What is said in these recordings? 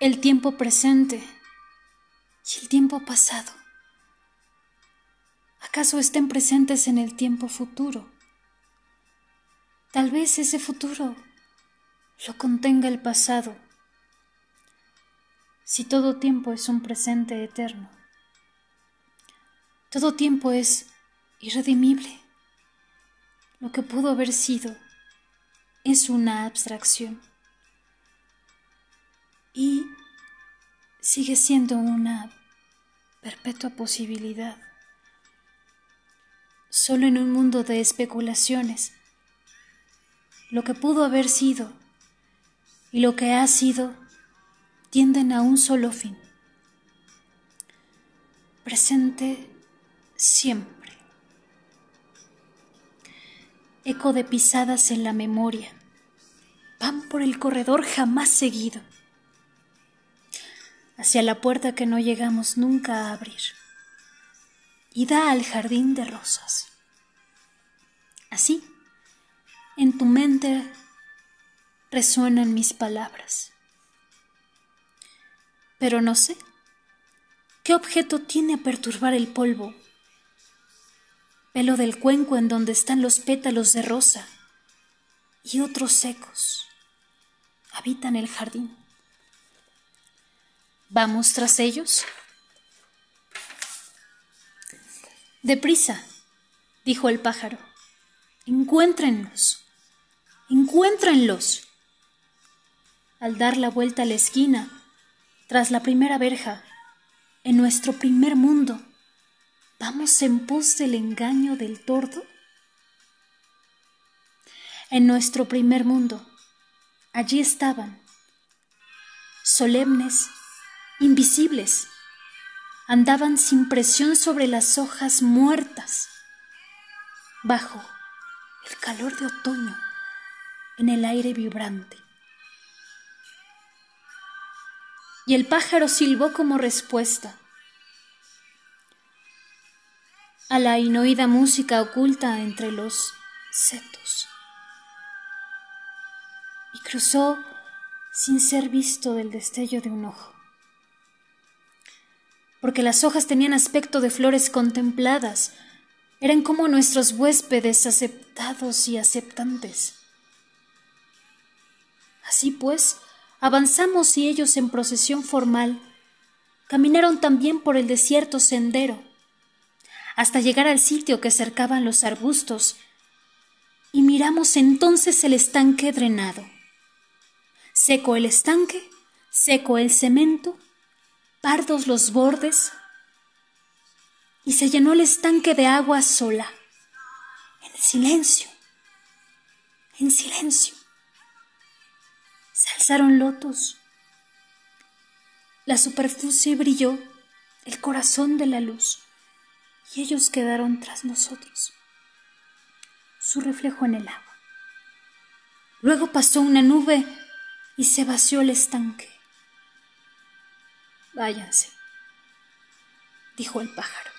el tiempo presente y el tiempo pasado. ¿Acaso estén presentes en el tiempo futuro? Tal vez ese futuro lo contenga el pasado, si todo tiempo es un presente eterno. Todo tiempo es irredimible. Lo que pudo haber sido es una abstracción y sigue siendo una perpetua posibilidad. Solo en un mundo de especulaciones, lo que pudo haber sido y lo que ha sido tienden a un solo fin. Presente siempre. Eco de pisadas en la memoria. Van por el corredor jamás seguido hacia la puerta que no llegamos nunca a abrir, y da al jardín de rosas. Así, en tu mente resuenan mis palabras. Pero no sé, ¿qué objeto tiene a perturbar el polvo? Pelo del cuenco en donde están los pétalos de rosa y otros secos habitan el jardín. ¿Vamos tras ellos? Deprisa, dijo el pájaro. Encuéntrenlos. Encuéntrenlos. Al dar la vuelta a la esquina, tras la primera verja, en nuestro primer mundo, ¿vamos en pos del engaño del tordo? En nuestro primer mundo, allí estaban, solemnes invisibles. Andaban sin presión sobre las hojas muertas, bajo el calor de otoño, en el aire vibrante. Y el pájaro silbó como respuesta a la inoída música oculta entre los setos. Y cruzó sin ser visto del destello de un ojo porque las hojas tenían aspecto de flores contempladas, eran como nuestros huéspedes aceptados y aceptantes. Así pues, avanzamos y ellos en procesión formal caminaron también por el desierto sendero, hasta llegar al sitio que cercaban los arbustos, y miramos entonces el estanque drenado. Seco el estanque, seco el cemento, pardos los bordes, y se llenó el estanque de agua sola, en silencio, en silencio. Se alzaron lotos, la superficie brilló, el corazón de la luz, y ellos quedaron tras nosotros, su reflejo en el agua. Luego pasó una nube y se vació el estanque. Váyanse, dijo el pájaro,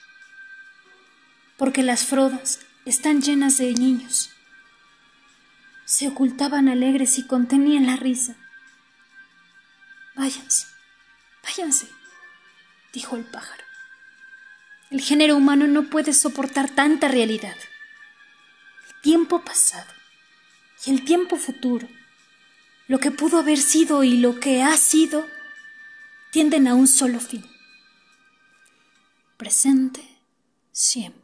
porque las frodas están llenas de niños. Se ocultaban alegres y contenían la risa. Váyanse, váyanse, dijo el pájaro. El género humano no puede soportar tanta realidad. El tiempo pasado y el tiempo futuro, lo que pudo haber sido y lo que ha sido, tienden a un solo fin. Presente siempre.